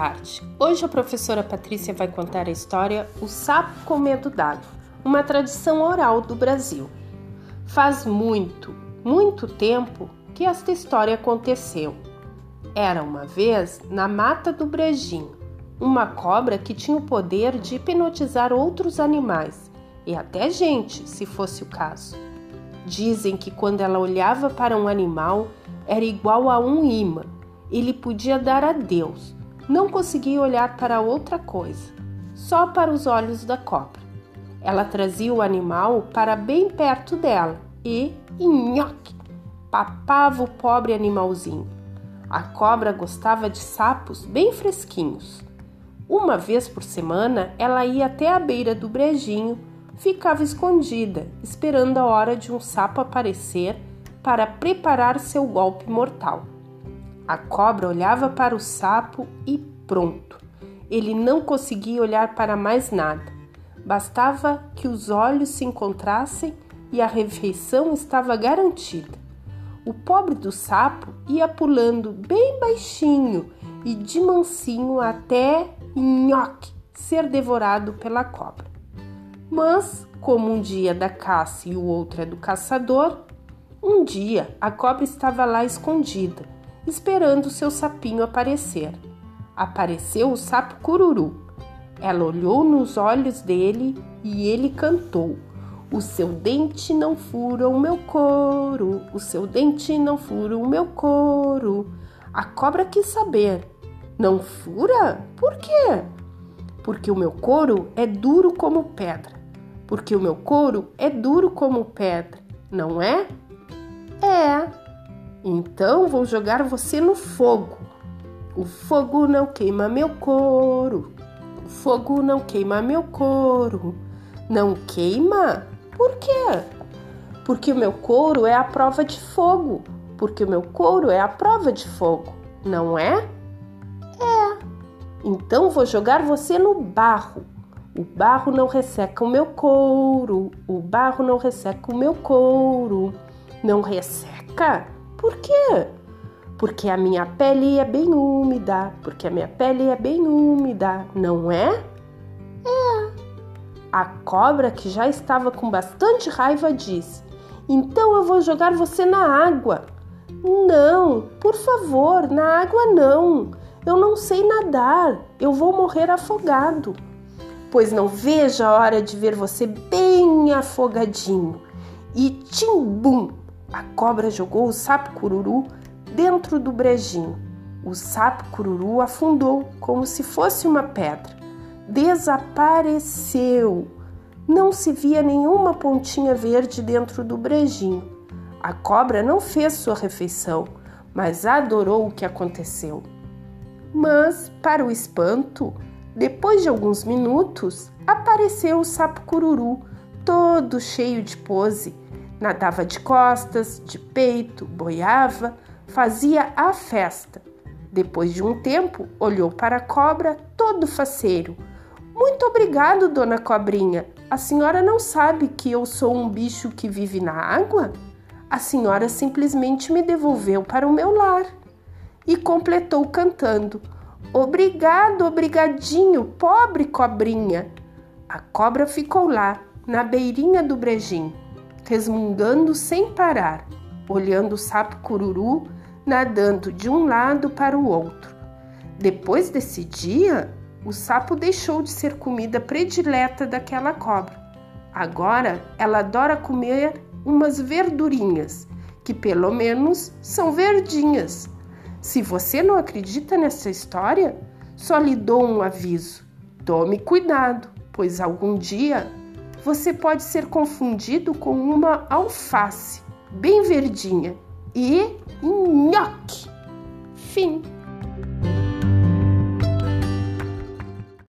tarde. Hoje a professora Patrícia vai contar a história O Sapo com Medo d'Água, uma tradição oral do Brasil. Faz muito, muito tempo que esta história aconteceu. Era uma vez na mata do Brejinho, uma cobra que tinha o poder de hipnotizar outros animais e até gente, se fosse o caso. Dizem que quando ela olhava para um animal, era igual a um imã. Ele podia dar adeus, não conseguia olhar para outra coisa, só para os olhos da cobra. Ela trazia o animal para bem perto dela e, nhoque, papava o pobre animalzinho. A cobra gostava de sapos bem fresquinhos. Uma vez por semana, ela ia até a beira do brejinho ficava escondida, esperando a hora de um sapo aparecer para preparar seu golpe mortal. A cobra olhava para o sapo e pronto. Ele não conseguia olhar para mais nada. Bastava que os olhos se encontrassem e a refeição estava garantida. O pobre do sapo ia pulando bem baixinho e de mansinho até nhoque ser devorado pela cobra. Mas, como um dia é da caça e o outro é do caçador, um dia a cobra estava lá escondida, esperando seu sapinho aparecer. Apareceu o sapo cururu. Ela olhou nos olhos dele e ele cantou: O seu dente não fura o meu couro, o seu dente não fura o meu couro. A cobra quis saber: Não fura? Por quê? Porque o meu couro é duro como pedra porque o meu couro é duro como pedra, não é? É. Então vou jogar você no fogo. O fogo não queima meu couro. O fogo não queima meu couro. Não queima? Por quê? Porque o meu couro é a prova de fogo. Porque o meu couro é a prova de fogo, não é? É. Então vou jogar você no barro. O barro não resseca o meu couro, o barro não resseca o meu couro. Não resseca? Por quê? Porque a minha pele é bem úmida, porque a minha pele é bem úmida, não é? É. A cobra, que já estava com bastante raiva, disse: Então eu vou jogar você na água. Não, por favor, na água não. Eu não sei nadar, eu vou morrer afogado pois não vejo a hora de ver você bem afogadinho. E timbum! A cobra jogou o sapo cururu dentro do brejinho. O sapo cururu afundou como se fosse uma pedra. Desapareceu. Não se via nenhuma pontinha verde dentro do brejinho. A cobra não fez sua refeição, mas adorou o que aconteceu. Mas, para o espanto, depois de alguns minutos, apareceu o sapo cururu, todo cheio de pose. Nadava de costas, de peito, boiava, fazia a festa. Depois de um tempo, olhou para a cobra, todo faceiro. Muito obrigado, dona Cobrinha. A senhora não sabe que eu sou um bicho que vive na água? A senhora simplesmente me devolveu para o meu lar. E completou cantando. Obrigado, obrigadinho, pobre cobrinha. A cobra ficou lá, na beirinha do brejinho, resmungando sem parar, olhando o sapo cururu nadando de um lado para o outro. Depois desse dia, o sapo deixou de ser comida predileta daquela cobra. Agora ela adora comer umas verdurinhas, que pelo menos são verdinhas se você não acredita nessa história, só lhe dou um aviso: tome cuidado, pois algum dia você pode ser confundido com uma alface bem verdinha e nhoque. Fim.